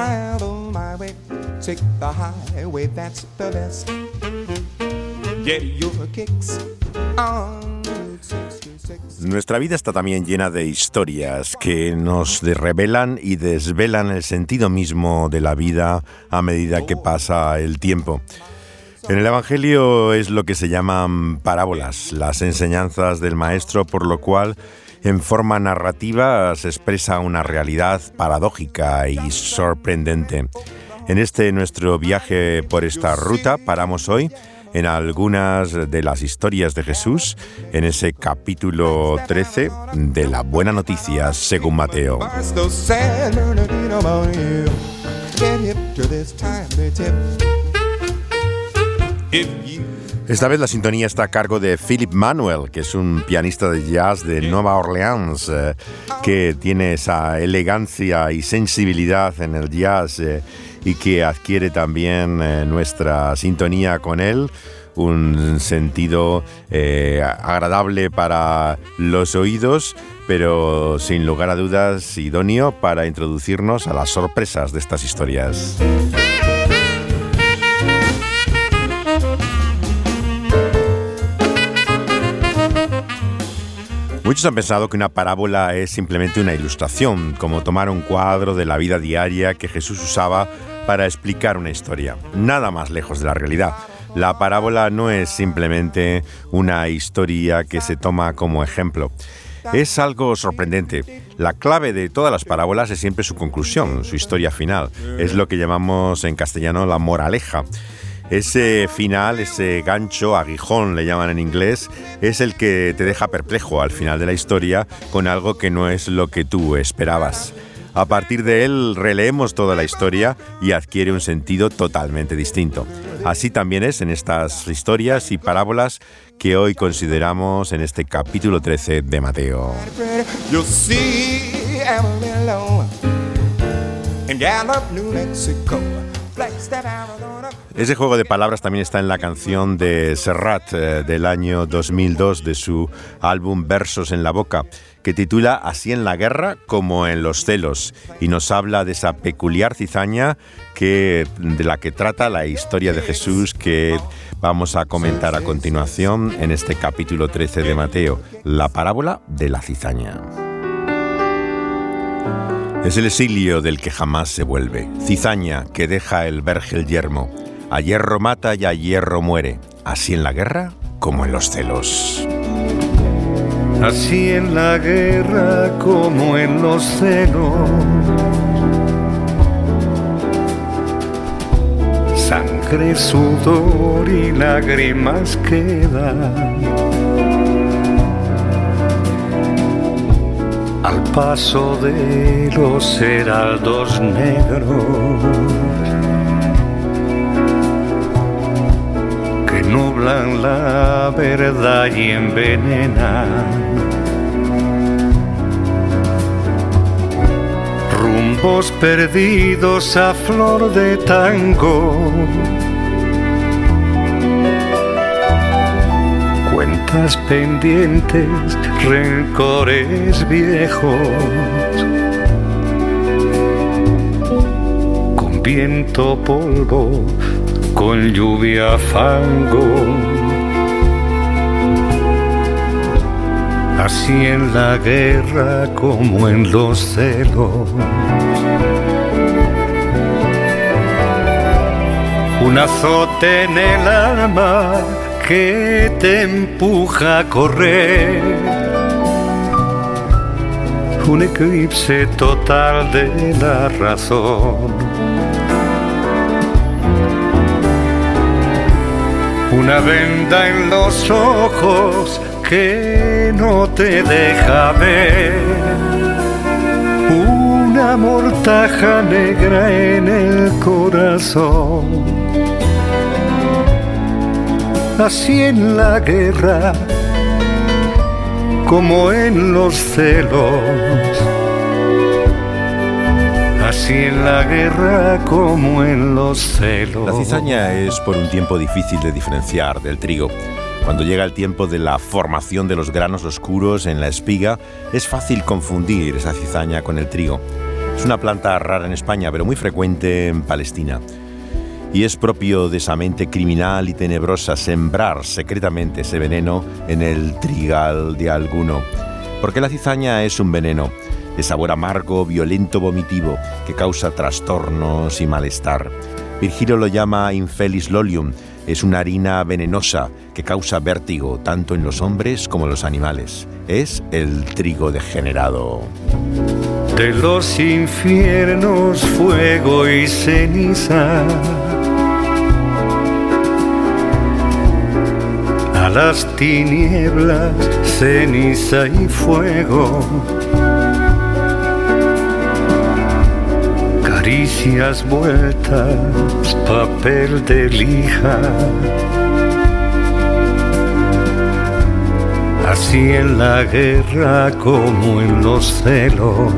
travel my way, take the highway, that's the best. Get your kicks on Nuestra vida está también llena de historias que nos revelan y desvelan el sentido mismo de la vida a medida que pasa el tiempo. En el Evangelio es lo que se llaman parábolas, las enseñanzas del Maestro, por lo cual en forma narrativa se expresa una realidad paradójica y sorprendente. En este nuestro viaje por esta ruta paramos hoy en algunas de las historias de Jesús en ese capítulo 13 de la Buena Noticia según Mateo. Esta vez la sintonía está a cargo de Philip Manuel, que es un pianista de jazz de Nueva Orleans, eh, que tiene esa elegancia y sensibilidad en el jazz. Eh, y que adquiere también eh, nuestra sintonía con él un sentido eh, agradable para los oídos, pero sin lugar a dudas idóneo para introducirnos a las sorpresas de estas historias. Muchos han pensado que una parábola es simplemente una ilustración, como tomar un cuadro de la vida diaria que Jesús usaba para explicar una historia. Nada más lejos de la realidad. La parábola no es simplemente una historia que se toma como ejemplo. Es algo sorprendente. La clave de todas las parábolas es siempre su conclusión, su historia final. Es lo que llamamos en castellano la moraleja. Ese final, ese gancho, aguijón le llaman en inglés, es el que te deja perplejo al final de la historia con algo que no es lo que tú esperabas. A partir de él releemos toda la historia y adquiere un sentido totalmente distinto. Así también es en estas historias y parábolas que hoy consideramos en este capítulo 13 de Mateo. Ese juego de palabras también está en la canción de Serrat eh, del año 2002 de su álbum Versos en la Boca que titula Así en la guerra como en los celos y nos habla de esa peculiar cizaña que, de la que trata la historia de Jesús que vamos a comentar a continuación en este capítulo 13 de Mateo, la parábola de la cizaña. Es el exilio del que jamás se vuelve, cizaña que deja el vergel yermo, a hierro mata y a hierro muere, así en la guerra como en los celos. Así en la guerra como en los celos. Sangre, sudor y lágrimas quedan. Al paso de los heraldos negros nublan la verdad y envenenan. Rumbos perdidos a flor de tango. Pendientes, rencores viejos. Con viento polvo con lluvia fango. Así en la guerra como en los celos. Un azote en el alma que te empuja a correr. Un eclipse total de la razón una venda en los ojos que no te deja ver, una mortaja negra en el corazón. Así en la guerra como en los celos, así en la guerra como en los celos. La cizaña es por un tiempo difícil de diferenciar del trigo. Cuando llega el tiempo de la formación de los granos oscuros en la espiga, es fácil confundir esa cizaña con el trigo. Es una planta rara en España, pero muy frecuente en Palestina y es propio de esa mente criminal y tenebrosa sembrar secretamente ese veneno en el trigal de alguno. Porque la cizaña es un veneno de sabor amargo, violento, vomitivo, que causa trastornos y malestar. Virgilio lo llama infelis lolium, es una harina venenosa que causa vértigo tanto en los hombres como en los animales. Es el trigo degenerado. De los infiernos, fuego y ceniza las tinieblas, ceniza y fuego. Caricias vueltas, papel de lija. Así en la guerra como en los celos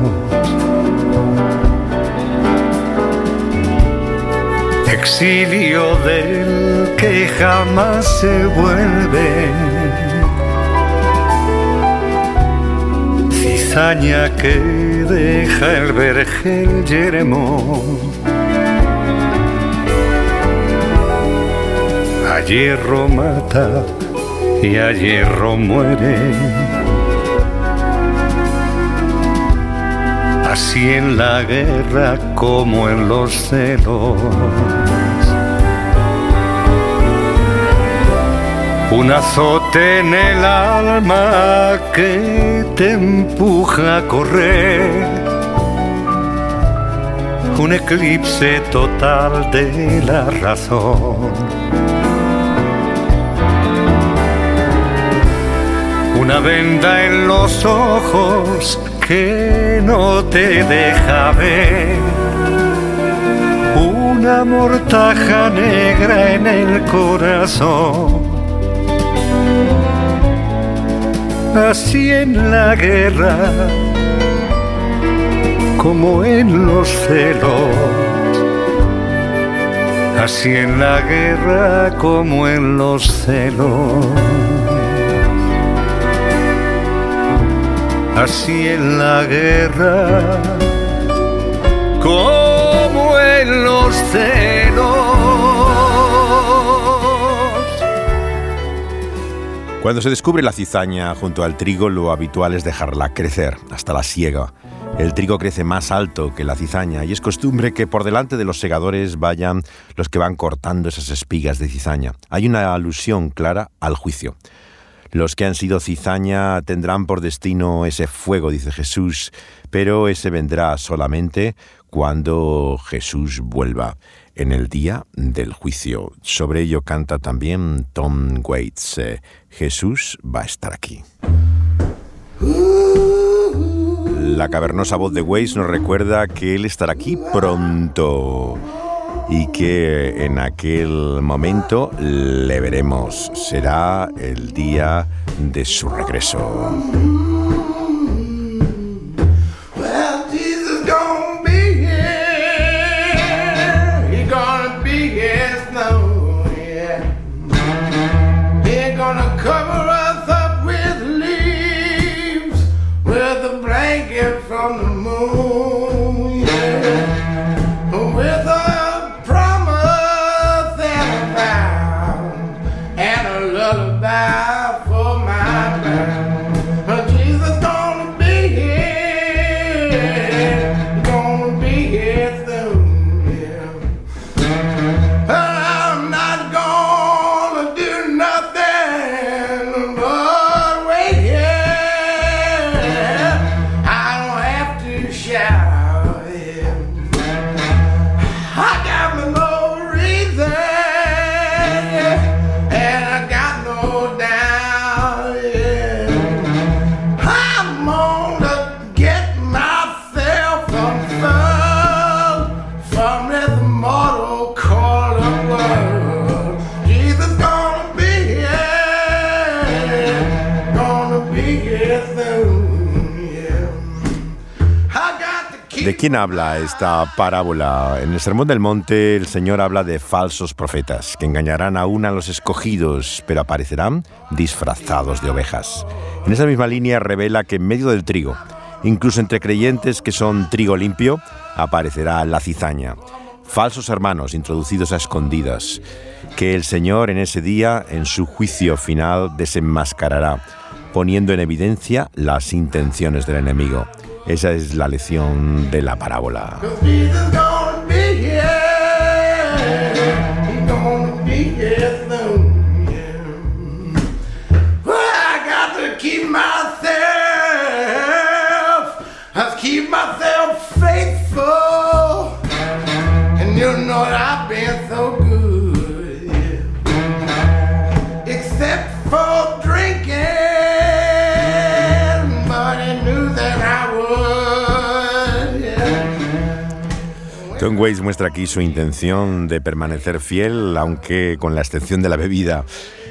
exilio del que jamás se vuelve. Cizaña que deja el vergel yermo. A hierro mata y a hierro muere. Así en la guerra como en los celos. Un azote en el alma que te empuja a correr. Un eclipse total de la razón. Una venda en los ojos que no te deja ver. Una mortaja negra en el corazón. Así en la guerra como en los celos. Así en la guerra como en los celos. Así en la guerra como en los celos. Cuando se descubre la cizaña junto al trigo, lo habitual es dejarla crecer hasta la siega. El trigo crece más alto que la cizaña y es costumbre que por delante de los segadores vayan los que van cortando esas espigas de cizaña. Hay una alusión clara al juicio. Los que han sido cizaña tendrán por destino ese fuego, dice Jesús, pero ese vendrá solamente cuando Jesús vuelva en el día del juicio. Sobre ello canta también Tom Waits. Eh, Jesús va a estar aquí. La cavernosa voz de Waits nos recuerda que Él estará aquí pronto y que en aquel momento le veremos. Será el día de su regreso. Quién habla esta parábola? En el Sermón del Monte el Señor habla de falsos profetas que engañarán aún a los escogidos, pero aparecerán disfrazados de ovejas. En esa misma línea revela que en medio del trigo, incluso entre creyentes que son trigo limpio, aparecerá la cizaña. Falsos hermanos introducidos a escondidas, que el Señor en ese día, en su juicio final, desenmascarará, poniendo en evidencia las intenciones del enemigo. Esa es la lección de la parábola. Tom Waits muestra aquí su intención de permanecer fiel, aunque con la excepción de la bebida.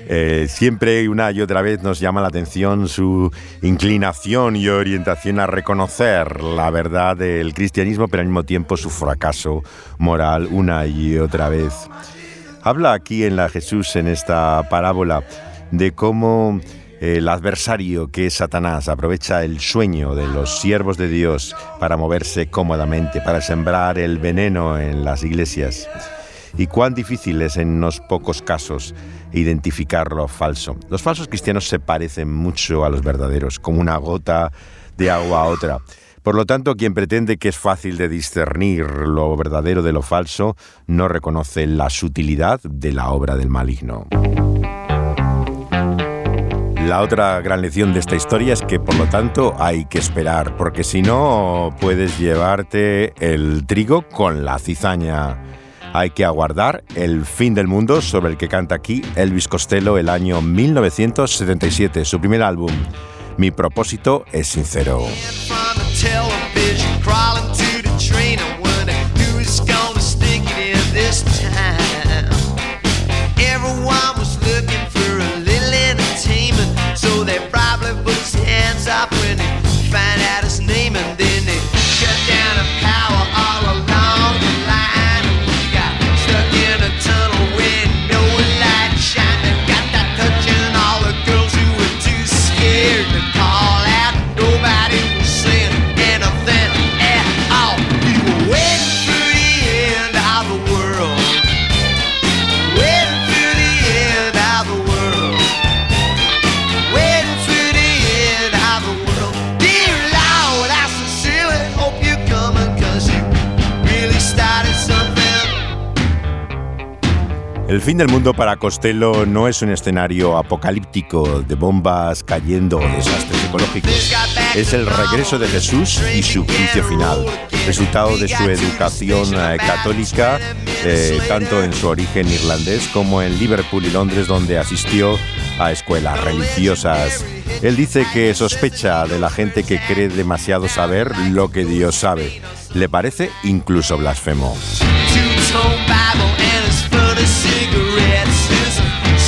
Eh, siempre una y otra vez nos llama la atención su inclinación y orientación a reconocer la verdad del cristianismo, pero al mismo tiempo su fracaso moral una y otra vez. Habla aquí en la Jesús, en esta parábola, de cómo el adversario que es Satanás aprovecha el sueño de los siervos de Dios para moverse cómodamente, para sembrar el veneno en las iglesias. Y cuán difícil es en unos pocos casos identificar lo falso. Los falsos cristianos se parecen mucho a los verdaderos, como una gota de agua a otra. Por lo tanto, quien pretende que es fácil de discernir lo verdadero de lo falso, no reconoce la sutilidad de la obra del maligno. La otra gran lección de esta historia es que por lo tanto hay que esperar, porque si no puedes llevarte el trigo con la cizaña. Hay que aguardar el fin del mundo sobre el que canta aquí Elvis Costello el año 1977, su primer álbum. Mi propósito es sincero. El fin del mundo para Costello no es un escenario apocalíptico de bombas cayendo o desastres ecológicos. Es el regreso de Jesús y su juicio final, resultado de su educación eh, católica, eh, tanto en su origen irlandés como en Liverpool y Londres, donde asistió a escuelas religiosas. Él dice que sospecha de la gente que cree demasiado saber lo que Dios sabe. Le parece incluso blasfemo.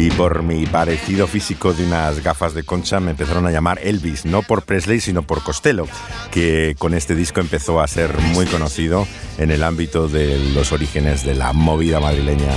y por mi parecido físico de unas gafas de concha me empezaron a llamar Elvis, no por Presley sino por Costello, que con este disco empezó a ser muy conocido en el ámbito de los orígenes de la movida madrileña.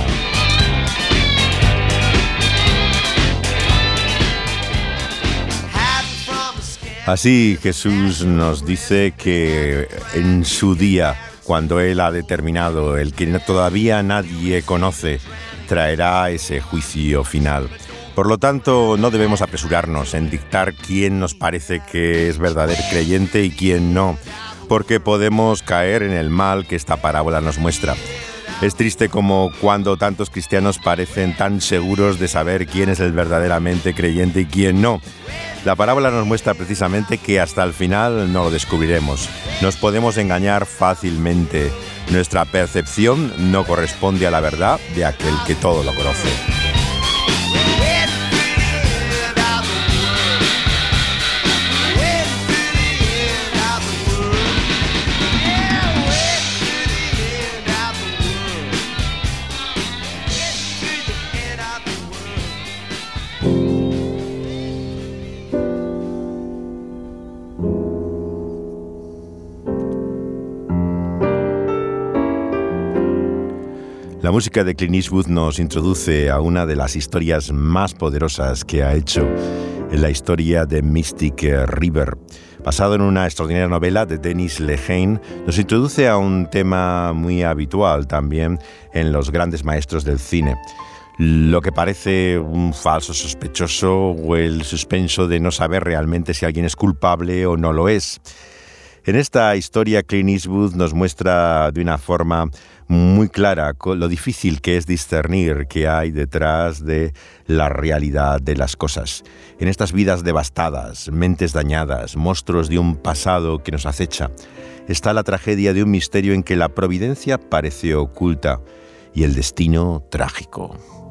Así Jesús nos dice que en su día cuando Él ha determinado el que todavía nadie conoce, traerá ese juicio final. Por lo tanto, no debemos apresurarnos en dictar quién nos parece que es verdadero creyente y quién no, porque podemos caer en el mal que esta parábola nos muestra. Es triste como cuando tantos cristianos parecen tan seguros de saber quién es el verdaderamente creyente y quién no. La parábola nos muestra precisamente que hasta el final no lo descubriremos. Nos podemos engañar fácilmente. Nuestra percepción no corresponde a la verdad de aquel que todo lo conoce. Música de Clint Eastwood nos introduce a una de las historias más poderosas que ha hecho en la historia de Mystic River. Basado en una extraordinaria novela de Dennis Lehane, nos introduce a un tema muy habitual también en los grandes maestros del cine. Lo que parece un falso sospechoso o el suspenso de no saber realmente si alguien es culpable o no lo es. En esta historia, Clint Eastwood nos muestra de una forma muy clara lo difícil que es discernir qué hay detrás de la realidad de las cosas. En estas vidas devastadas, mentes dañadas, monstruos de un pasado que nos acecha, está la tragedia de un misterio en que la providencia parece oculta y el destino trágico.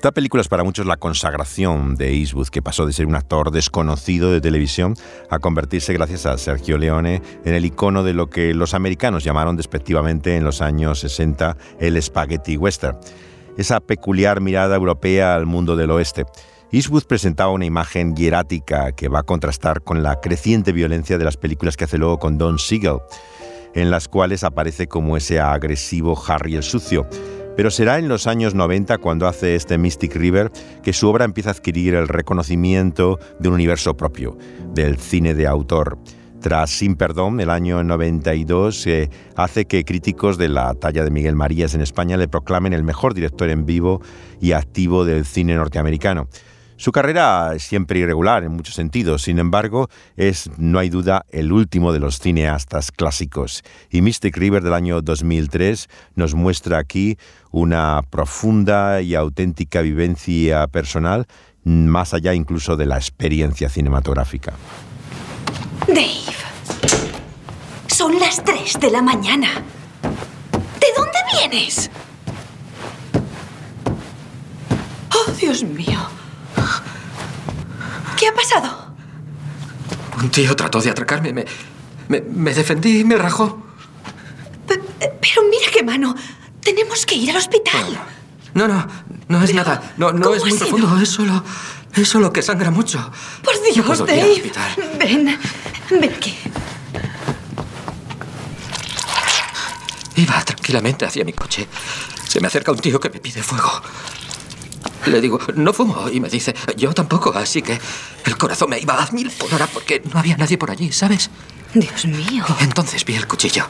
Esta película es para muchos la consagración de Eastwood, que pasó de ser un actor desconocido de televisión a convertirse, gracias a Sergio Leone, en el icono de lo que los americanos llamaron despectivamente en los años 60 el spaghetti western, esa peculiar mirada europea al mundo del oeste. Eastwood presentaba una imagen hierática que va a contrastar con la creciente violencia de las películas que hace luego con Don Siegel, en las cuales aparece como ese agresivo Harry el Sucio pero será en los años 90 cuando hace este Mystic River que su obra empieza a adquirir el reconocimiento de un universo propio, del cine de autor. Tras Sin Perdón, el año 92, eh, hace que críticos de la talla de Miguel Marías en España le proclamen el mejor director en vivo y activo del cine norteamericano. Su carrera es siempre irregular en muchos sentidos, sin embargo, es, no hay duda, el último de los cineastas clásicos. Y Mystic River del año 2003 nos muestra aquí una profunda y auténtica vivencia personal, más allá incluso de la experiencia cinematográfica. Dave, son las 3 de la mañana. ¿De dónde vienes? Oh, Dios mío. ¿Qué ha pasado? Un tío trató de atracarme. Me, me, defendí y me rajó. pero mira qué mano. Tenemos que ir al hospital. No, no, no es nada. No, no es muy profundo. Es solo. Es solo que sangra mucho. Por Dios, Dave. Ven, ven aquí. Iba tranquilamente hacia mi coche. Se me acerca un tío que me pide fuego. Le digo, no fumo. Y me dice, yo tampoco. Así que el corazón me iba a mil por hora porque no había nadie por allí, ¿sabes? Dios mío. Entonces vi el cuchillo.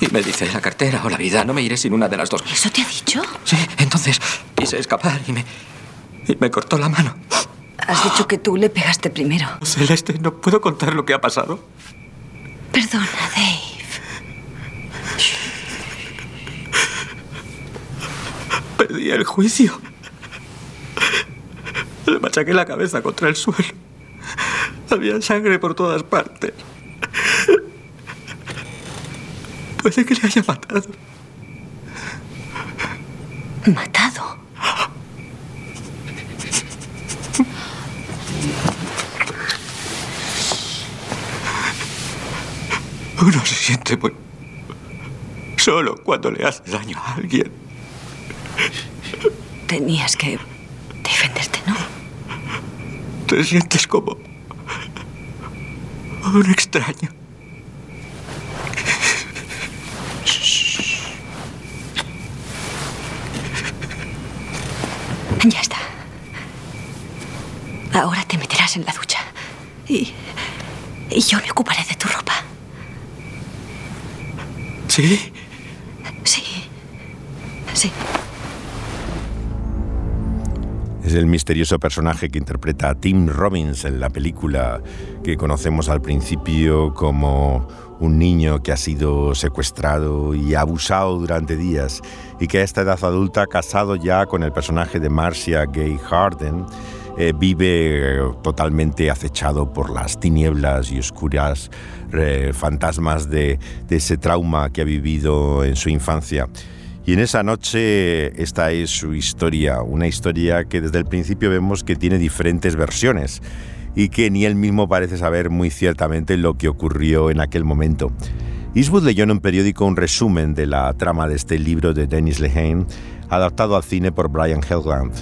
Y me dice, la cartera o la vida, no me iré sin una de las dos. ¿Eso te ha dicho? Sí, entonces quise escapar y me. y me cortó la mano. Has dicho que tú le pegaste primero. Celeste, no puedo contar lo que ha pasado. Perdona, Dave. Perdí el juicio. Le machaqué la cabeza contra el suelo. Había sangre por todas partes. Puede que le haya matado. ¿Matado? Uno se siente muy solo cuando le hace daño a alguien. Tenías que. Te sientes como un extraño. Ya está. Ahora te meterás en la ducha. Y, y yo me ocuparé de tu ropa. ¿Sí? El misterioso personaje que interpreta a Tim Robbins en la película que conocemos al principio como un niño que ha sido secuestrado y abusado durante días y que a esta edad adulta, casado ya con el personaje de Marcia Gay Harden, eh, vive totalmente acechado por las tinieblas y oscuras eh, fantasmas de ese trauma que ha vivido en su infancia. Y en esa noche esta es su historia, una historia que desde el principio vemos que tiene diferentes versiones y que ni él mismo parece saber muy ciertamente lo que ocurrió en aquel momento. Eastwood leyó en un periódico un resumen de la trama de este libro de Dennis Lehane, adaptado al cine por Brian Helgeland.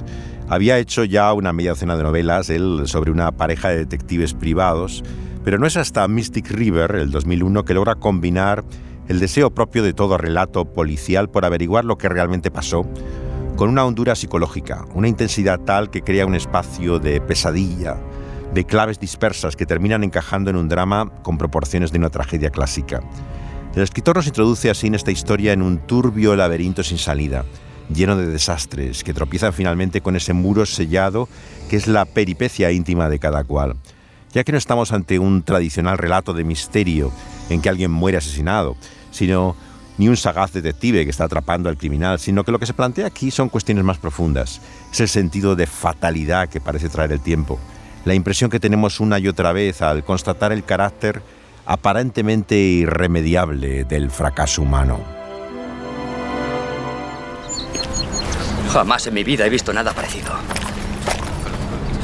Había hecho ya una media docena de novelas, él, sobre una pareja de detectives privados, pero no es hasta Mystic River, el 2001, que logra combinar el deseo propio de todo relato policial por averiguar lo que realmente pasó, con una hondura psicológica, una intensidad tal que crea un espacio de pesadilla, de claves dispersas que terminan encajando en un drama con proporciones de una tragedia clásica. El escritor nos introduce así en esta historia en un turbio laberinto sin salida, lleno de desastres, que tropiezan finalmente con ese muro sellado que es la peripecia íntima de cada cual. Ya que no estamos ante un tradicional relato de misterio en que alguien muere asesinado, sino ni un sagaz detective que está atrapando al criminal, sino que lo que se plantea aquí son cuestiones más profundas. Es el sentido de fatalidad que parece traer el tiempo, la impresión que tenemos una y otra vez al constatar el carácter aparentemente irremediable del fracaso humano. Jamás en mi vida he visto nada parecido.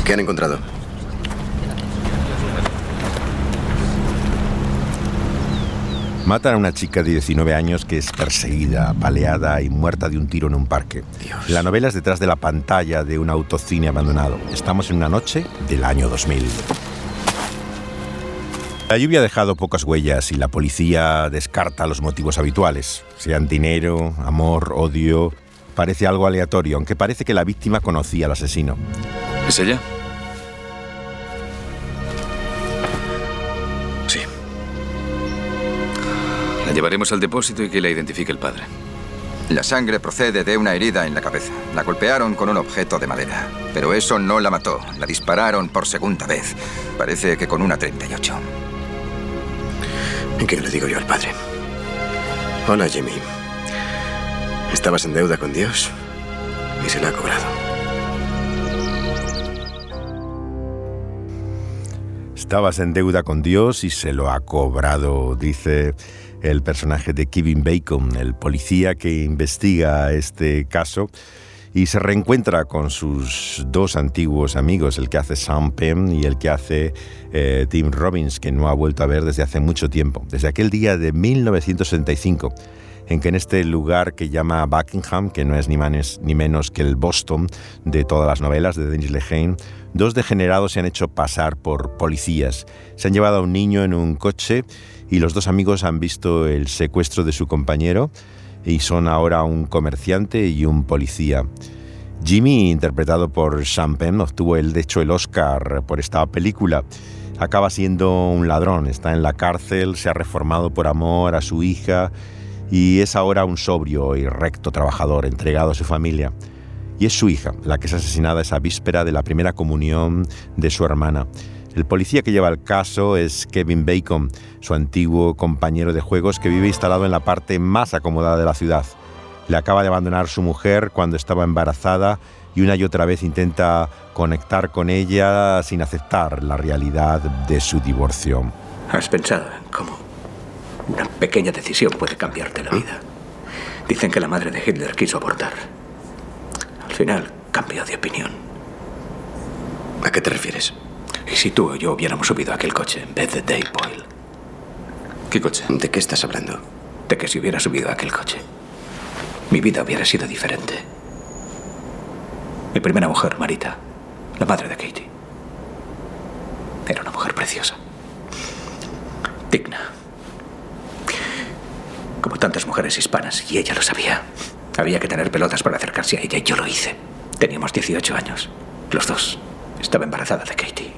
¿Qué han encontrado? Matan a una chica de 19 años que es perseguida, apaleada y muerta de un tiro en un parque. Dios. La novela es detrás de la pantalla de un autocine abandonado. Estamos en una noche del año 2000. La lluvia ha dejado pocas huellas y la policía descarta los motivos habituales, sean dinero, amor, odio. Parece algo aleatorio, aunque parece que la víctima conocía al asesino. ¿Es ella? La llevaremos al depósito y que la identifique el padre. La sangre procede de una herida en la cabeza. La golpearon con un objeto de madera. Pero eso no la mató. La dispararon por segunda vez. Parece que con una 38. ¿Y qué le digo yo al padre? Hola, Jimmy. Estabas en deuda con Dios y se la ha cobrado. Estabas en deuda con Dios y se lo ha cobrado, dice el personaje de Kevin Bacon, el policía que investiga este caso y se reencuentra con sus dos antiguos amigos, el que hace Sam Penn y el que hace eh, Tim Robbins, que no ha vuelto a ver desde hace mucho tiempo, desde aquel día de 1965 en que en este lugar que llama Buckingham, que no es ni, manes, ni menos que el Boston de todas las novelas de Denis Lehane, dos degenerados se han hecho pasar por policías. Se han llevado a un niño en un coche y los dos amigos han visto el secuestro de su compañero y son ahora un comerciante y un policía. Jimmy, interpretado por Sean Penn, obtuvo el, de hecho el Oscar por esta película. Acaba siendo un ladrón, está en la cárcel, se ha reformado por amor a su hija y es ahora un sobrio y recto trabajador entregado a su familia. Y es su hija la que es asesinada esa víspera de la primera comunión de su hermana. El policía que lleva el caso es Kevin Bacon, su antiguo compañero de juegos que vive instalado en la parte más acomodada de la ciudad. Le acaba de abandonar su mujer cuando estaba embarazada y una y otra vez intenta conectar con ella sin aceptar la realidad de su divorcio. ¿Has pensado en cómo una pequeña decisión puede cambiarte la vida? Dicen que la madre de Hitler quiso abortar. Al final cambió de opinión. ¿A qué te refieres? ¿Y si tú o yo hubiéramos subido a aquel coche en vez de Dave Boyle? ¿Qué coche? ¿De qué estás hablando? De que si hubiera subido a aquel coche, mi vida hubiera sido diferente. Mi primera mujer, Marita, la madre de Katie, era una mujer preciosa. Digna. Como tantas mujeres hispanas, y ella lo sabía. Había que tener pelotas para acercarse a ella, y yo lo hice. Teníamos 18 años, los dos. Estaba embarazada de Katie.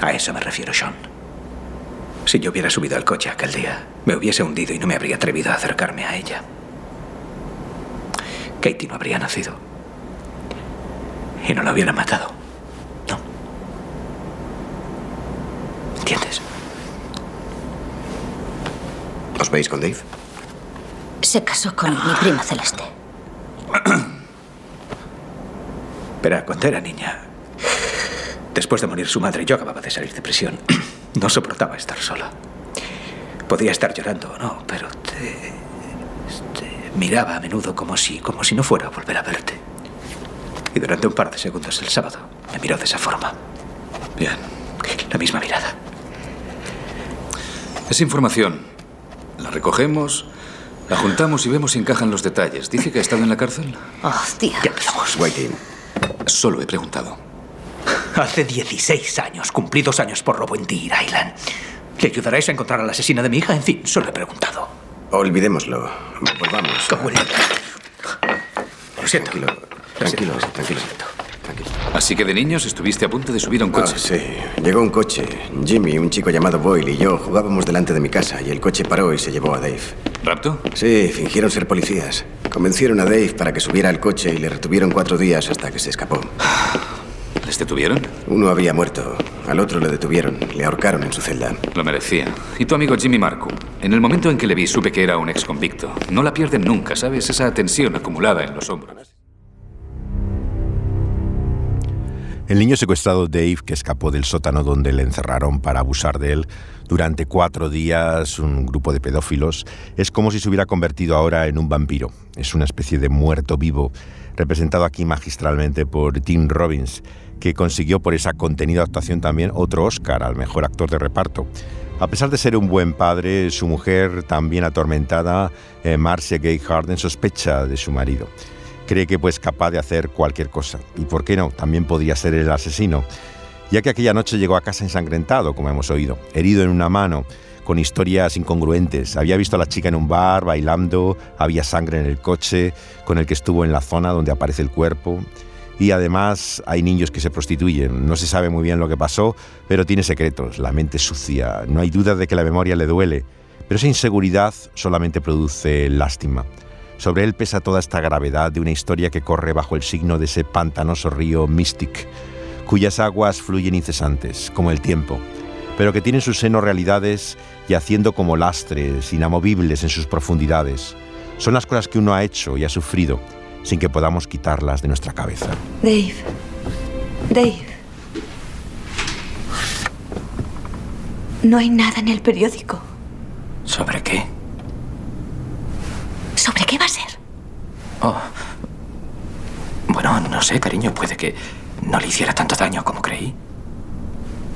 A eso me refiero, Sean. Si yo hubiera subido al coche aquel día, me hubiese hundido y no me habría atrevido a acercarme a ella. Katie no habría nacido. Y no la hubiera matado. No. ¿Entiendes? ¿Os veis con Dave? Se casó con mi prima Celeste. Pero cuando era niña, Después de morir su madre, yo acababa de salir de prisión. No soportaba estar sola. Podía estar llorando o no, pero te, te miraba a menudo como si, como si no fuera a volver a verte. Y durante un par de segundos el sábado me miró de esa forma. Bien. La misma mirada. Es información. La recogemos, la juntamos y vemos si encajan los detalles. ¿Dice que ha estado en la cárcel? Oh, Dios. Ya empezamos. Waiting. Solo he preguntado. Hace 16 años cumplí dos años por robo en Deer Island. ¿Le ayudaréis a encontrar a la asesina de mi hija? En fin, solo he preguntado. Olvidémoslo. Volvamos. ¿Cómo le- Lo siento. Tranquilo, Lo tranquilo, siento, tranquilo. lo siento. Tranquilo. Así que de niños estuviste a punto de subir a un Ah, coche. sí. Llegó un coche. Jimmy, un chico llamado Boyle y yo jugábamos delante de mi casa y el coche paró y se llevó a Dave. ¿Rapto? Sí, fingieron ser policías. Convencieron a Dave para que subiera al coche y le retuvieron cuatro días hasta que se escapó. ¿Les detuvieron? Uno había muerto, al otro le detuvieron, le ahorcaron en su celda. Lo merecía. ¿Y tu amigo Jimmy Marco? En el momento en que le vi supe que era un ex convicto. No la pierden nunca, ¿sabes? Esa tensión acumulada en los hombros. El niño secuestrado Dave, que escapó del sótano donde le encerraron para abusar de él durante cuatro días, un grupo de pedófilos, es como si se hubiera convertido ahora en un vampiro. Es una especie de muerto vivo, representado aquí magistralmente por Tim Robbins, que consiguió por esa contenida actuación también otro Oscar al mejor actor de reparto. A pesar de ser un buen padre, su mujer, también atormentada, eh, Marcia Gay Harden, sospecha de su marido cree que pues capaz de hacer cualquier cosa. Y por qué no, también podría ser el asesino, ya que aquella noche llegó a casa ensangrentado, como hemos oído, herido en una mano, con historias incongruentes. Había visto a la chica en un bar bailando, había sangre en el coche con el que estuvo en la zona donde aparece el cuerpo. Y además hay niños que se prostituyen. No se sabe muy bien lo que pasó, pero tiene secretos, la mente sucia. No hay duda de que la memoria le duele, pero esa inseguridad solamente produce lástima. Sobre él pesa toda esta gravedad de una historia que corre bajo el signo de ese pantanoso río Mystic, cuyas aguas fluyen incesantes, como el tiempo, pero que tiene en su seno realidades yaciendo como lastres inamovibles en sus profundidades. Son las cosas que uno ha hecho y ha sufrido sin que podamos quitarlas de nuestra cabeza. Dave. Dave. No hay nada en el periódico. ¿Sobre qué? ¿Sobre qué va a ser? Oh. Bueno, no sé, cariño. Puede que no le hiciera tanto daño como creí.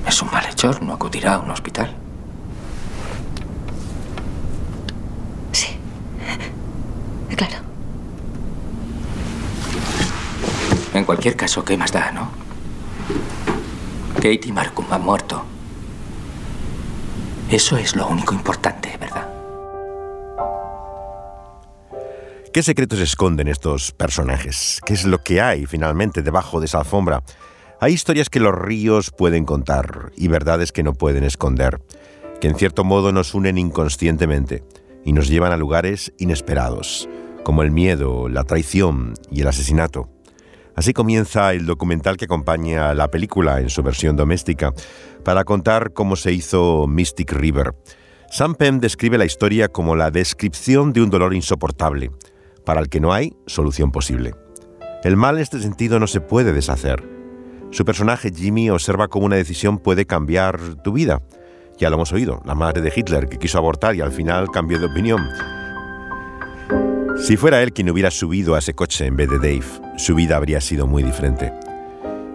Es un malhechor, no acudirá a un hospital. Sí. Claro. En cualquier caso, ¿qué más da, no? Katie Markham ha muerto. Eso es lo único importante, ¿verdad? ¿Qué secretos esconden estos personajes? ¿Qué es lo que hay finalmente debajo de esa alfombra? Hay historias que los ríos pueden contar y verdades que no pueden esconder, que en cierto modo nos unen inconscientemente y nos llevan a lugares inesperados, como el miedo, la traición y el asesinato. Así comienza el documental que acompaña la película en su versión doméstica, para contar cómo se hizo Mystic River. Sam Penn describe la historia como la descripción de un dolor insoportable, para el que no hay solución posible. El mal en este sentido no se puede deshacer. Su personaje Jimmy observa cómo una decisión puede cambiar tu vida. Ya lo hemos oído, la madre de Hitler que quiso abortar y al final cambió de opinión. Si fuera él quien hubiera subido a ese coche en vez de Dave, su vida habría sido muy diferente.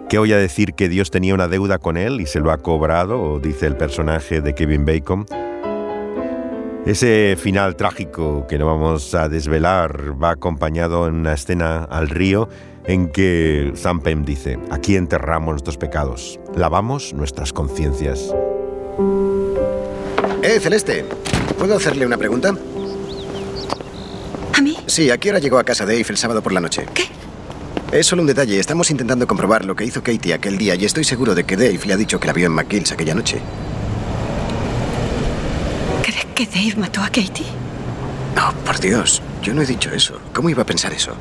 ¿Qué voy a decir que Dios tenía una deuda con él y se lo ha cobrado? Dice el personaje de Kevin Bacon. Ese final trágico que no vamos a desvelar va acompañado en una escena al río en que Sam Penn dice, aquí enterramos nuestros pecados, lavamos nuestras conciencias. Eh, Celeste, ¿puedo hacerle una pregunta? Sí, ¿a qué hora llegó a casa Dave el sábado por la noche? ¿Qué? Es solo un detalle. Estamos intentando comprobar lo que hizo Katie aquel día y estoy seguro de que Dave le ha dicho que la vio en McGill's aquella noche. ¿Crees que Dave mató a Katie? No, por Dios. Yo no he dicho eso. ¿Cómo iba a pensar eso?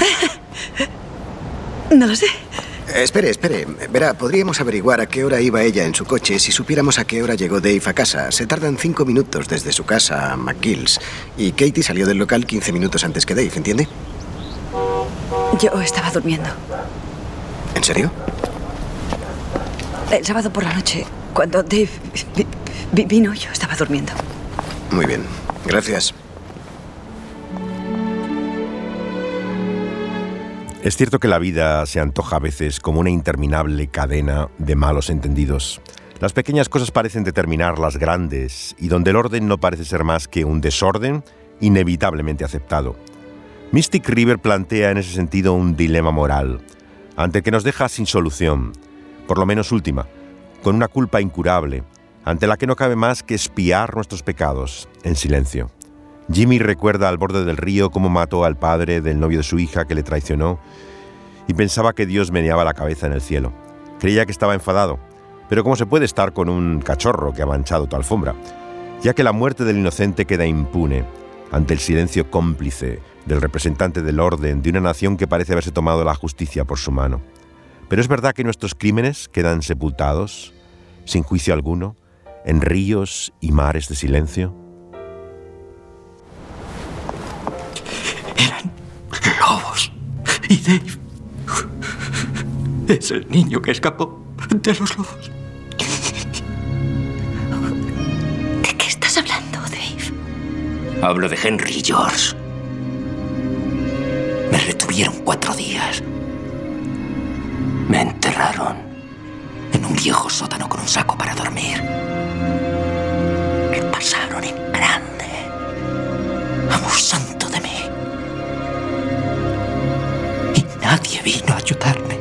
No lo sé. Eh, espere, espere. Verá, podríamos averiguar a qué hora iba ella en su coche si supiéramos a qué hora llegó Dave a casa. Se tardan cinco minutos desde su casa a McGill's. Y Katie salió del local 15 minutos antes que Dave, ¿entiende? Yo estaba durmiendo. ¿En serio? El sábado por la noche, cuando Dave vi- vi- vino, yo estaba durmiendo. Muy bien. Gracias. Es cierto que la vida se antoja a veces como una interminable cadena de malos entendidos. Las pequeñas cosas parecen determinar las grandes y donde el orden no parece ser más que un desorden inevitablemente aceptado. Mystic River plantea en ese sentido un dilema moral, ante el que nos deja sin solución, por lo menos última, con una culpa incurable, ante la que no cabe más que espiar nuestros pecados en silencio. Jimmy recuerda al borde del río cómo mató al padre del novio de su hija que le traicionó y pensaba que Dios meneaba la cabeza en el cielo. Creía que estaba enfadado, pero ¿cómo se puede estar con un cachorro que ha manchado tu alfombra? Ya que la muerte del inocente queda impune ante el silencio cómplice del representante del orden de una nación que parece haberse tomado la justicia por su mano. Pero es verdad que nuestros crímenes quedan sepultados, sin juicio alguno, en ríos y mares de silencio. Lobos. Y Dave es el niño que escapó de los lobos. ¿De qué estás hablando, Dave? Hablo de Henry George. Me retuvieron cuatro días. Me enterraron en un viejo sótano con un saco para dormir. Vino a ayudarme.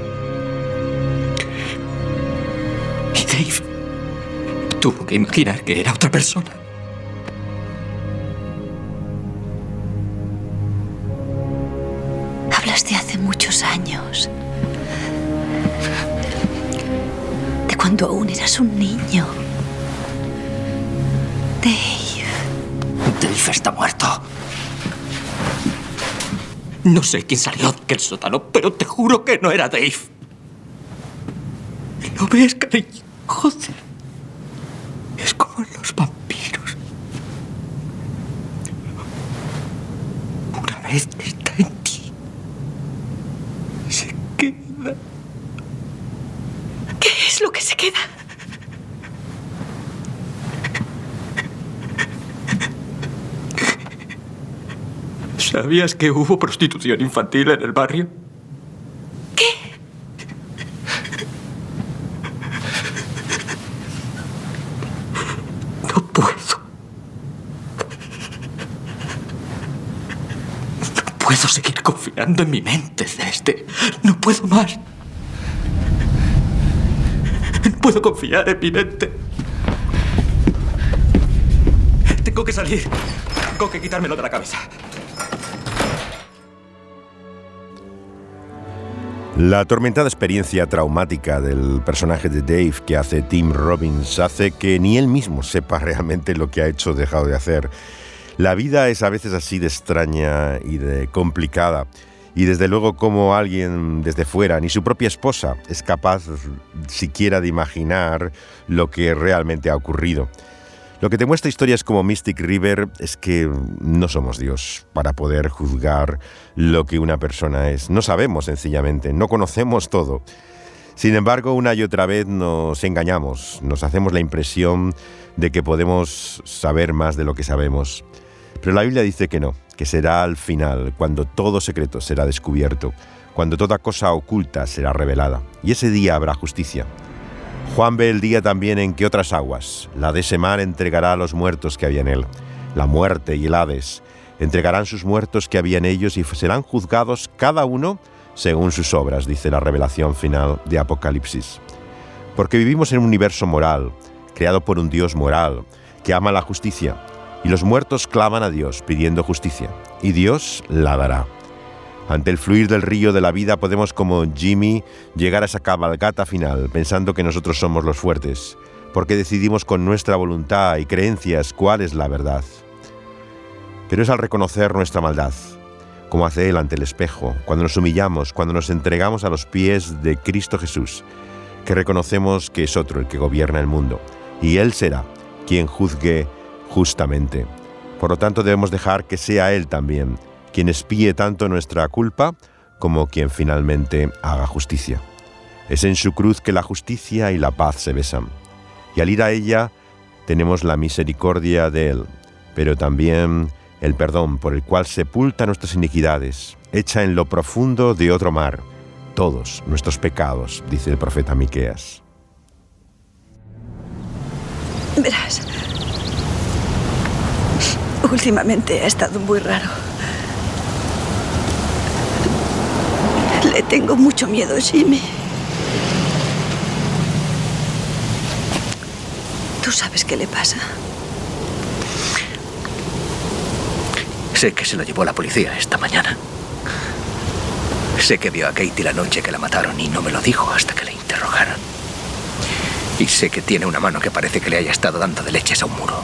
Y Dave tuvo que imaginar que era otra persona. Hablas de hace muchos años. De cuando aún eras un niño. Dave. Dave está muerto. No sé quién salió de aquel sótano, pero te juro que no era Dave. ¿Lo ves, cariño? Joder. Es como en los vampiros. Una vez que está en ti, se queda. ¿Qué es lo que se queda? ¿Sabías que hubo prostitución infantil en el barrio? ¿Qué? No puedo. No puedo seguir confiando en mi mente, Celeste. No puedo más. No puedo confiar en mi mente. Tengo que salir. Tengo que quitármelo de la cabeza. La atormentada experiencia traumática del personaje de Dave que hace Tim Robbins hace que ni él mismo sepa realmente lo que ha hecho o dejado de hacer. La vida es a veces así de extraña y de complicada. Y desde luego como alguien desde fuera, ni su propia esposa, es capaz siquiera de imaginar lo que realmente ha ocurrido. Lo que te muestra historias como Mystic River es que no somos Dios para poder juzgar lo que una persona es. No sabemos sencillamente, no conocemos todo. Sin embargo, una y otra vez nos engañamos, nos hacemos la impresión de que podemos saber más de lo que sabemos. Pero la Biblia dice que no, que será al final, cuando todo secreto será descubierto, cuando toda cosa oculta será revelada. Y ese día habrá justicia. Juan ve el día también en que otras aguas, la de ese mar entregará a los muertos que había en él. La muerte y el Hades entregarán sus muertos que había en ellos y serán juzgados cada uno según sus obras, dice la revelación final de Apocalipsis. Porque vivimos en un universo moral, creado por un Dios moral, que ama la justicia, y los muertos claman a Dios pidiendo justicia, y Dios la dará. Ante el fluir del río de la vida podemos como Jimmy llegar a esa cabalgata final pensando que nosotros somos los fuertes, porque decidimos con nuestra voluntad y creencias cuál es la verdad. Pero es al reconocer nuestra maldad, como hace Él ante el espejo, cuando nos humillamos, cuando nos entregamos a los pies de Cristo Jesús, que reconocemos que es otro el que gobierna el mundo, y Él será quien juzgue justamente. Por lo tanto debemos dejar que sea Él también quien espíe tanto nuestra culpa como quien finalmente haga justicia. Es en su cruz que la justicia y la paz se besan. Y al ir a ella tenemos la misericordia de Él, pero también el perdón por el cual sepulta nuestras iniquidades, echa en lo profundo de otro mar todos nuestros pecados, dice el profeta Miqueas. Verás, últimamente ha estado muy raro. Tengo mucho miedo, Jimmy. ¿Tú sabes qué le pasa? Sé que se lo llevó la policía esta mañana. Sé que vio a Katie la noche que la mataron y no me lo dijo hasta que le interrogaron. Y sé que tiene una mano que parece que le haya estado dando de leches a un muro.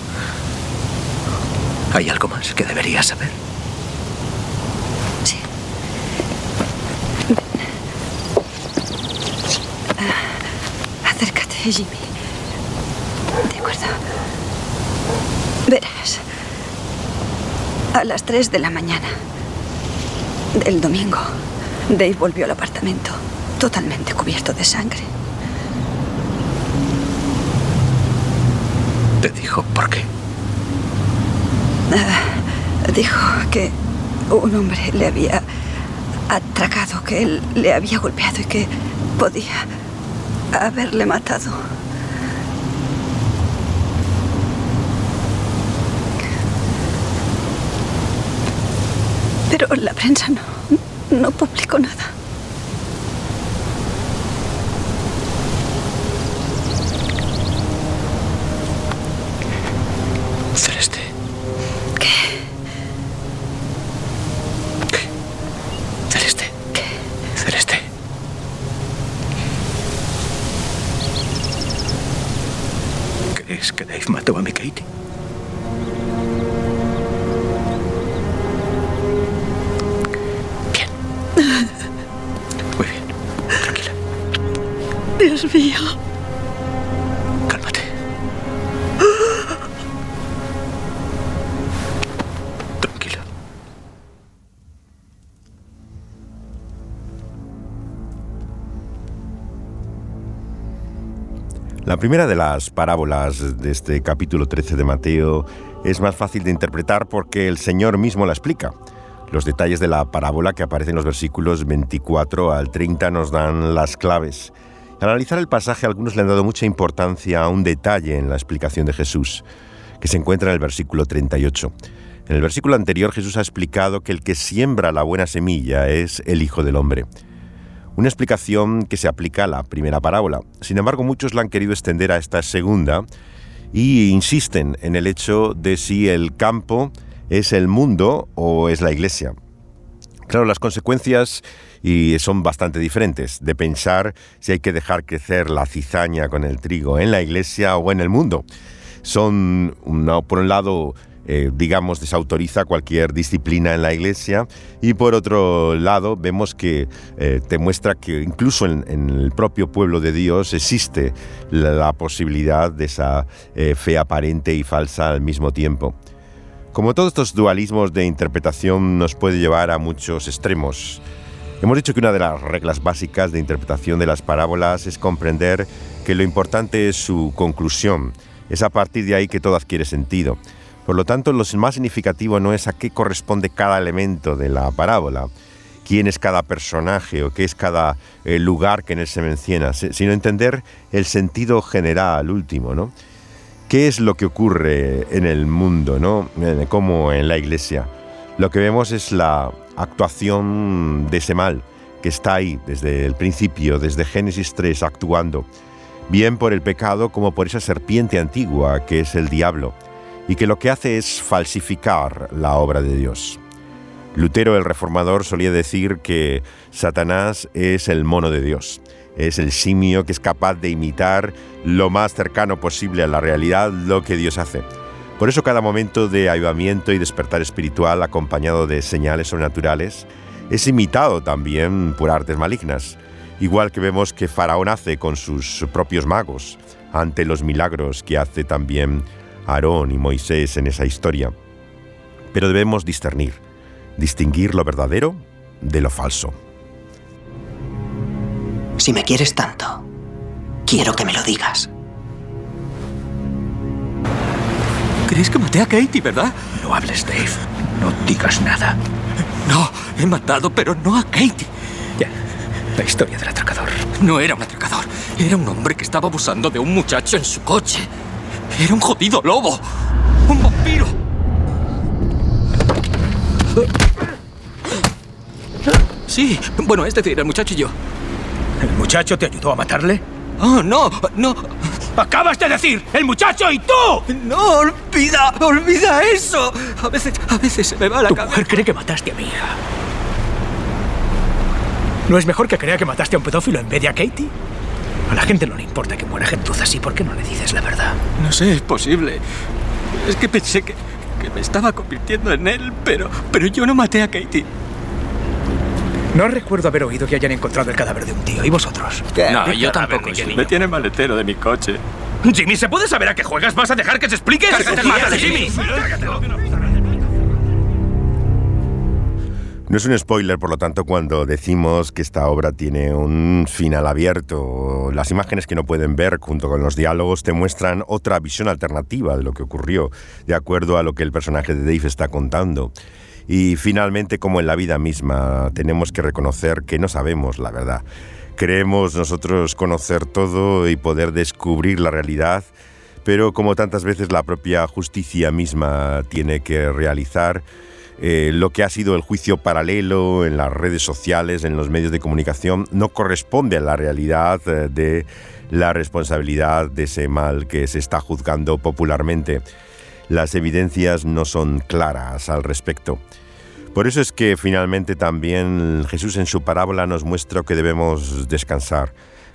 ¿Hay algo más que debería saber? Sí. Ah, acércate, Jimmy. De acuerdo. Verás. A las 3 de la mañana del domingo, Dave volvió al apartamento, totalmente cubierto de sangre. ¿Te dijo por qué? Ah, dijo que un hombre le había atracado, que él le había golpeado y que podía haberle matado. Pero la prensa no, no publicó nada. Primera de las parábolas de este capítulo 13 de Mateo es más fácil de interpretar porque el Señor mismo la explica. Los detalles de la parábola que aparecen en los versículos 24 al 30 nos dan las claves. Al analizar el pasaje, algunos le han dado mucha importancia a un detalle en la explicación de Jesús, que se encuentra en el versículo 38. En el versículo anterior Jesús ha explicado que el que siembra la buena semilla es el Hijo del Hombre. Una explicación que se aplica a la primera parábola. Sin embargo, muchos la han querido extender a esta segunda y insisten en el hecho de si el campo es el mundo o es la iglesia. Claro, las consecuencias y son bastante diferentes de pensar si hay que dejar crecer la cizaña con el trigo en la iglesia o en el mundo. Son, por un lado, eh, digamos, desautoriza cualquier disciplina en la iglesia y por otro lado vemos que eh, te muestra que incluso en, el propio pueblo de Dios existe la, la posibilidad de esa eh, fe aparente y falsa al mismo tiempo. Como todos estos dualismos de interpretación nos puede llevar a muchos extremos. Hemos dicho que una de las reglas básicas de interpretación de las parábolas es comprender que lo importante es su conclusión. Es a partir de ahí que todo adquiere sentido. Por lo tanto, lo más significativo no es a qué corresponde cada elemento de la parábola, quién es cada personaje o qué es cada eh, lugar que en él se menciona, sino entender el sentido general último, ¿no? ¿Qué es lo que ocurre en el mundo, ¿no? Como en la iglesia. Lo que vemos es la actuación de ese mal que está ahí desde el principio, desde Génesis 3, actuando, bien por el pecado como por esa serpiente antigua que es el diablo, y que lo que hace es falsificar la obra de Dios. Lutero el reformador solía decir que Satanás es el mono de Dios, es el simio que es capaz de imitar lo más cercano posible a la realidad lo que Dios hace. Por eso cada momento de avivamiento y despertar espiritual acompañado de señales sobrenaturales es imitado también por artes malignas, igual que vemos que Faraón hace con sus propios magos ante los milagros que hace también Aarón y Moisés en esa historia. Pero debemos discernir, distinguir lo verdadero de lo falso. Si me quieres tanto, quiero que me lo digas. ¿Crees que maté a Katie, verdad? No hables, Dave. No digas nada. No, he matado, pero no a Katie. Ya. La historia del atracador. No era un atracador. Era un hombre que estaba abusando de un muchacho en su coche. Era un jodido lobo. Un vampiro. Sí, bueno, es decir, el muchacho y yo. ¿El muchacho te ayudó a matarle? Oh, no, no. ¡Acabas de decir! ¡El muchacho y tú! No, olvida, olvida eso. A veces, a veces se me va la Tu cabeza. mujer cree que mataste a mi hija. ¿No es mejor que crea que mataste a un pedófilo en vez de a Katie? A la gente no le importa que muera gentuza así. ¿Por qué no le dices la verdad? No sé, es posible. Es que pensé que, que me estaba convirtiendo en él, pero, pero yo no maté a Katie. No recuerdo haber oído que hayan encontrado el cadáver de un tío. ¿Y vosotros? No, yo tampoco. Me tiene el maletero de mi coche. Jimmy, ¿se puede saber a qué juegas? ¿Vas a dejar que se explique? Cárgate, ¡Mátale, Jimmy! No es un spoiler, por lo tanto, cuando decimos que esta obra tiene un final abierto. Las imágenes que no pueden ver, junto con los diálogos, te muestran otra visión alternativa de lo que ocurrió, de acuerdo a lo que el personaje de Dave está contando. Y finalmente, como en la vida misma, tenemos que reconocer que no sabemos la verdad. Creemos nosotros conocer todo y poder descubrir la realidad, pero como tantas veces la propia justicia misma tiene que realizar, eh, lo que ha sido el juicio paralelo en las redes sociales, en los medios de comunicación, no corresponde a la realidad eh, de la responsabilidad de ese mal que se está juzgando popularmente. Las evidencias no son claras al respecto. Por eso es que finalmente también Jesús en su parábola nos muestra que debemos descansar,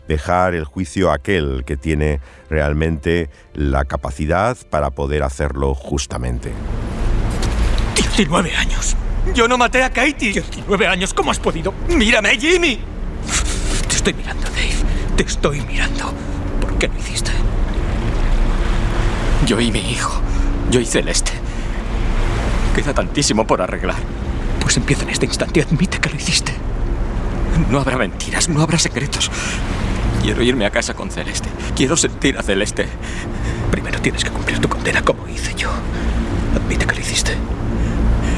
dejar el juicio a aquel que tiene realmente la capacidad para poder hacerlo justamente. 19 años. Yo no maté a Katie. 19 años. ¿Cómo has podido? Mírame, Jimmy. Te estoy mirando, Dave. Te estoy mirando. ¿Por qué lo hiciste? Yo y mi hijo. Yo y Celeste. Queda tantísimo por arreglar. Pues empieza en este instante. Admite que lo hiciste. No habrá mentiras, no habrá secretos. Quiero irme a casa con Celeste. Quiero sentir a Celeste. Primero tienes que cumplir tu condena como hice yo. Admite que lo hiciste.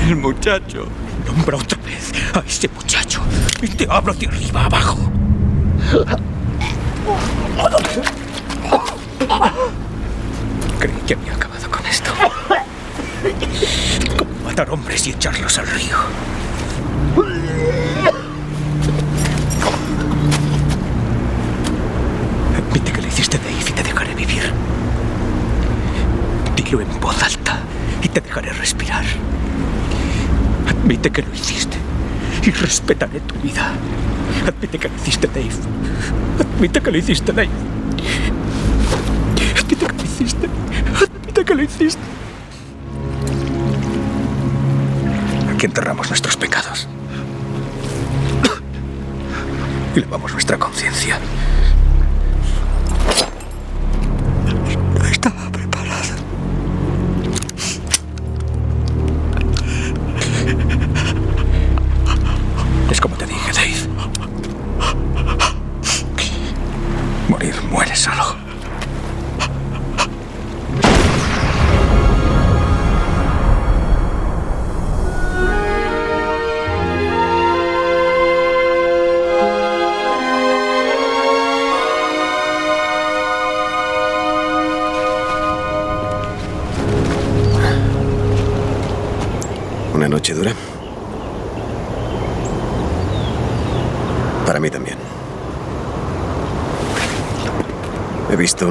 El muchacho. Nombra otra vez a ese muchacho. Y te hablo de arriba abajo. Creí que había acabado con esto. Como matar hombres y echarlos al río. Admite que lo hiciste, Dave, y te dejaré vivir. Dilo en voz alta y te dejaré respirar. Admite que lo hiciste y respetaré tu vida. Admite que lo hiciste, Dave. Admite que lo hiciste, Dave. Admite que lo hiciste. Admite que lo hiciste. Aquí enterramos nuestros pecados. Y lavamos nuestra conciencia.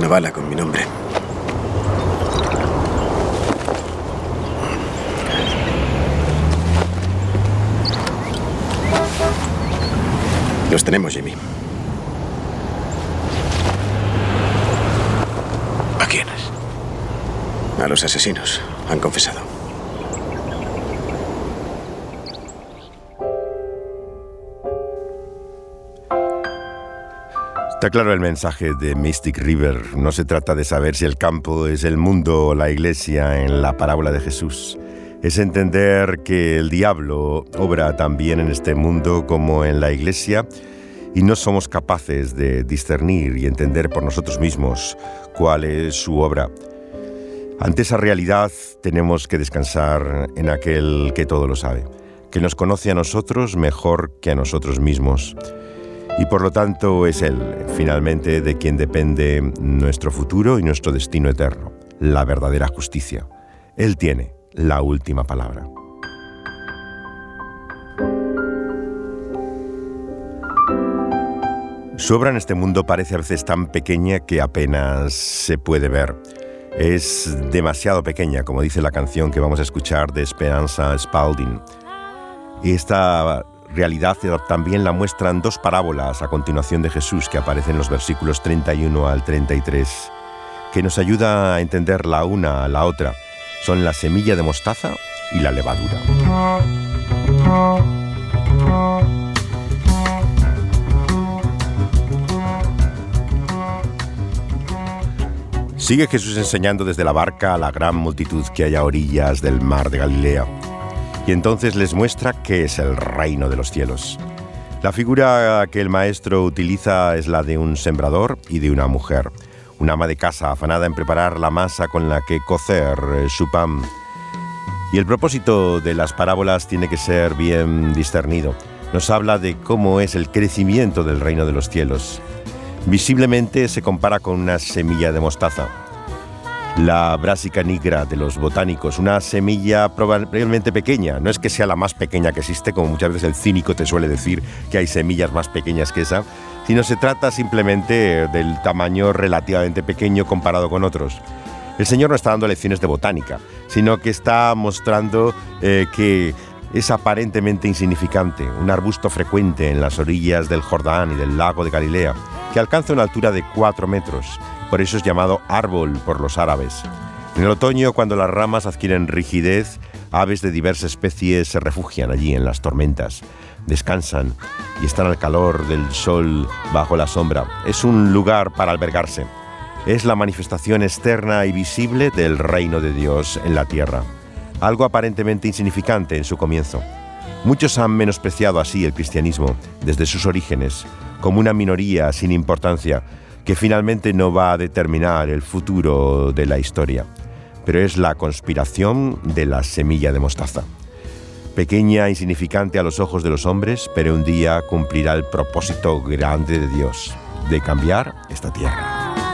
Una bala con mi nombre. Los tenemos, Jimmy. ¿A quiénes? A los asesinos. Han confesado. Está claro el mensaje de Mystic River. No se trata de saber si el campo es el mundo o la iglesia en la parábola de Jesús. Es entender que el diablo obra también en este mundo como en la iglesia y no somos capaces de discernir y entender por nosotros mismos cuál es su obra. Ante esa realidad tenemos que descansar en aquel que todo lo sabe, que nos conoce a nosotros mejor que a nosotros mismos. Y por lo tanto es Él, finalmente, de quien depende nuestro futuro y nuestro destino eterno, la verdadera justicia. Él tiene la última palabra. Su obra en este mundo parece a veces tan pequeña que apenas se puede ver. Es demasiado pequeña, como dice la canción que vamos a escuchar de Esperanza Spalding. Y esta realidad también la muestran dos parábolas a continuación de Jesús que aparecen en los versículos 31 al 33, que nos ayuda a entender la una a la otra. Son la semilla de mostaza y la levadura. Sigue Jesús enseñando desde la barca a la gran multitud que hay a orillas del mar de Galilea. Y entonces les muestra qué es el reino de los cielos. La figura que el maestro utiliza es la de un sembrador y de una mujer, una ama de casa afanada en preparar la masa con la que cocer eh, su pan. Y el propósito de las parábolas tiene que ser bien discernido. Nos habla de cómo es el crecimiento del reino de los cielos Visiblemente se compara con una semilla de mostaza. La brásica nigra de los botánicos, una semilla probablemente pequeña, no es que sea la más pequeña que existe, como muchas veces el cínico te suele decir que hay semillas más pequeñas que esa, sino se trata simplemente del tamaño relativamente pequeño comparado con otros. El Señor no está dando lecciones de botánica, sino que está mostrando eh, que es aparentemente insignificante, un arbusto frecuente en las orillas del Jordán y del lago de Galilea, que alcanza una altura de 4 metros, por eso es llamado árbol por los árabes. En el otoño, cuando las ramas adquieren rigidez, aves de diversas especies se refugian allí en las tormentas, descansan y están al calor del sol bajo la sombra. Es un lugar para albergarse. Es la manifestación externa y visible del reino de Dios en la tierra algo aparentemente insignificante en su comienzo. Muchos han menospreciado así el cristianismo desde sus orígenes, como una minoría sin importancia que finalmente no va a determinar el futuro de la historia. Pero es la conspiración de la semilla de mostaza. Pequeña e insignificante a los ojos de los hombres, pero un día cumplirá el propósito grande de Dios, de cambiar esta tierra.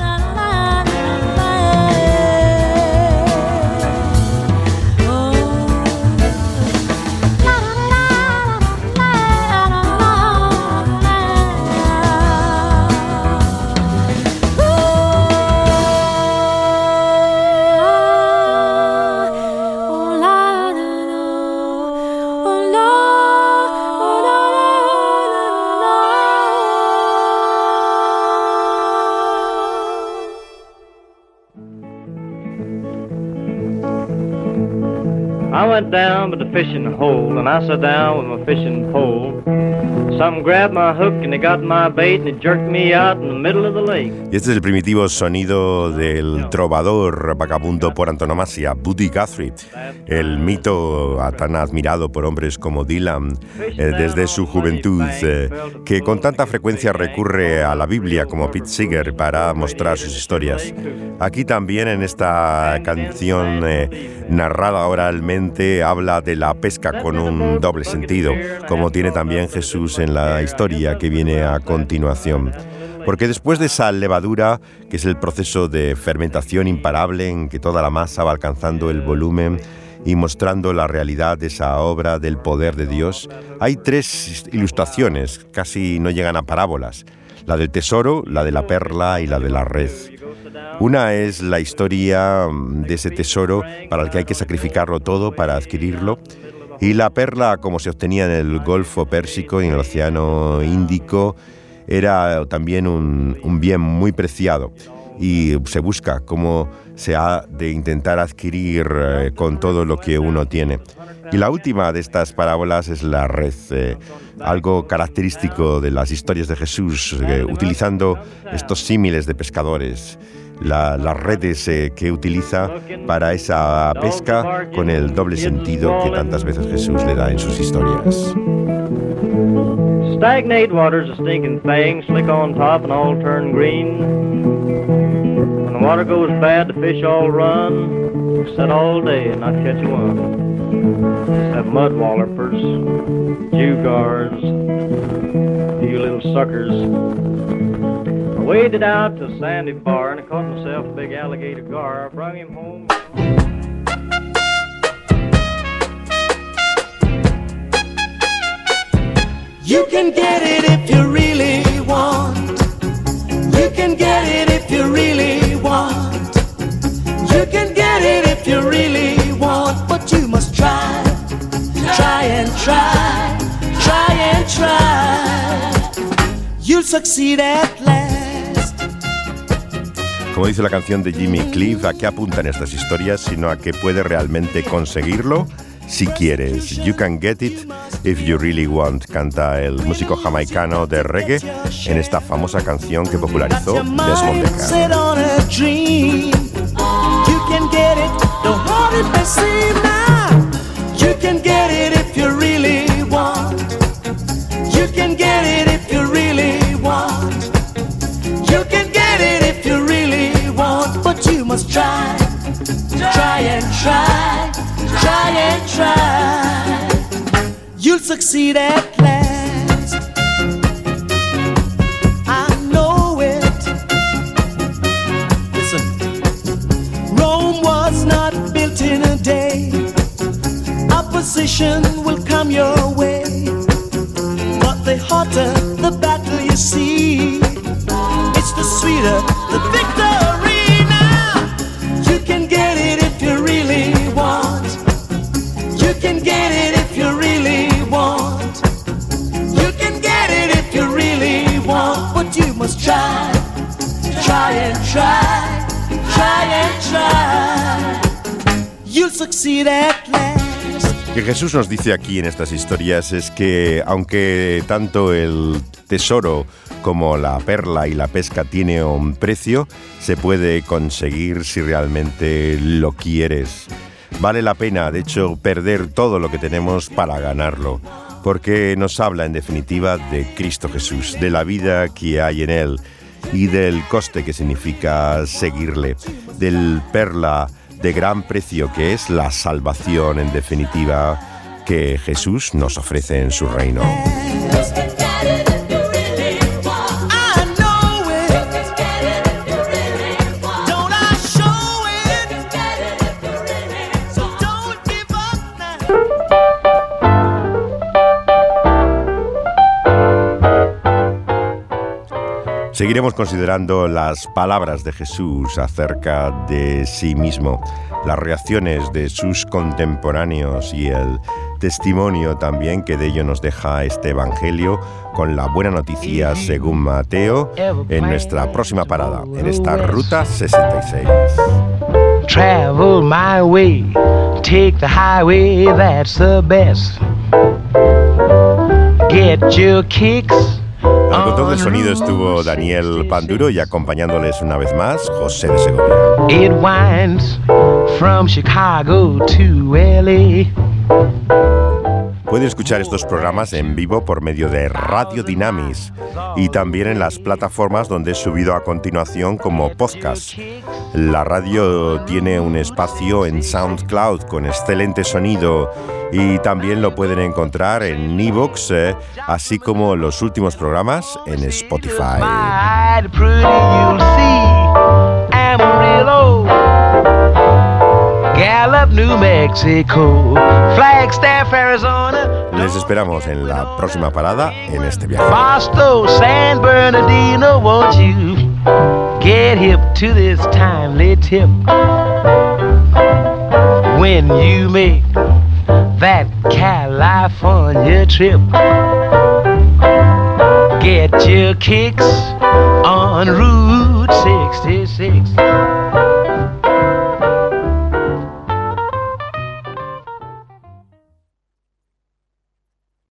Fishing hole, and I sat down with my fishing pole. Some grabbed my hook and they got my bait and it jerked me out in the middle of the lake. Y este es el primitivo sonido del trovador vagabundo por antonomasia, Buddy Guthrie, el mito tan admirado por hombres como Dylan eh, desde su juventud, eh, que con tanta frecuencia recurre a la Biblia como Pete Seeger para mostrar sus historias. Aquí también en esta canción eh, narrada oralmente habla de la pesca con un doble sentido, como tiene también Jesús en la historia que viene a continuación. Porque después de esa levadura, que es el proceso de fermentación imparable en que toda la masa va alcanzando el volumen y mostrando la realidad de esa obra del poder de Dios, hay tres ilustraciones, casi no llegan a parábolas, la del tesoro, la de la perla y la de la red. Una es la historia de ese tesoro para el que hay que sacrificarlo todo para adquirirlo, y la perla, como se obtenía en el Golfo Pérsico y en el Océano Índico, era también un, bien muy preciado y se busca cómo se ha de intentar adquirir eh, con todo lo que uno tiene. Y la última de estas parábolas es la red, eh, algo característico de las historias de Jesús, eh, utilizando estos símiles de pescadores las redes que utiliza para esa pesca con el doble sentido que tantas veces Jesús le da en sus historias. Stagnate water's a stinking thing, slick on top and all turn green. Water goes bad, the fish all run. Set all day and not catch one. Have mud wallopers, jugars, you little suckers. I waded out to sandy bar and I caught myself a big alligator gar. I brought him home. You can get it if you really want. You can get it if you really Como dice la canción de Jimmy Cliff, ¿a qué apuntan estas historias? Sino a que puedes realmente conseguirlo si quieres. You can get it if you really want, canta el músico jamaicano de reggae en esta famosa canción que popularizó Desmond dream. You Try. You'll succeed at last. I know it. Listen. Rome was not built in a day. Opposition Que Jesús nos dice aquí en estas historias es que aunque tanto el tesoro como la perla y la pesca tiene un precio, se puede conseguir si realmente lo quieres. Vale la pena, de hecho, perder todo lo que tenemos para ganarlo, porque nos habla en definitiva de Cristo Jesús, de la vida que hay en Él y del coste que significa seguirle, del perla de gran precio que es la salvación en definitiva que Jesús nos ofrece en su reino. Seguiremos considerando las palabras de Jesús acerca de sí mismo, las reacciones de sus contemporáneos y el testimonio también que de ello nos deja este Evangelio con la buena noticia según Mateo en nuestra próxima parada, en esta Ruta 66. Travel my way, take the highway, that's the best. Get your kicks. Al control del sonido estuvo Daniel Panduro y acompañándoles una vez más José de Segovia. It winds from Chicago to LA. Puede escuchar estos programas en vivo por medio de Radio Dynamis y también en las plataformas donde he subido a continuación como podcast. La radio tiene un espacio en SoundCloud con excelente sonido y también lo pueden encontrar en Evox, eh, así como los últimos programas en Spotify. Gallup, New Mexico, Flagstaff, Arizona, Les esperamos en la próxima parada en este viaje. Boston, San Bernardino. Won't you get hip to this timely tip when you make that California trip? Get your kicks on Route 66.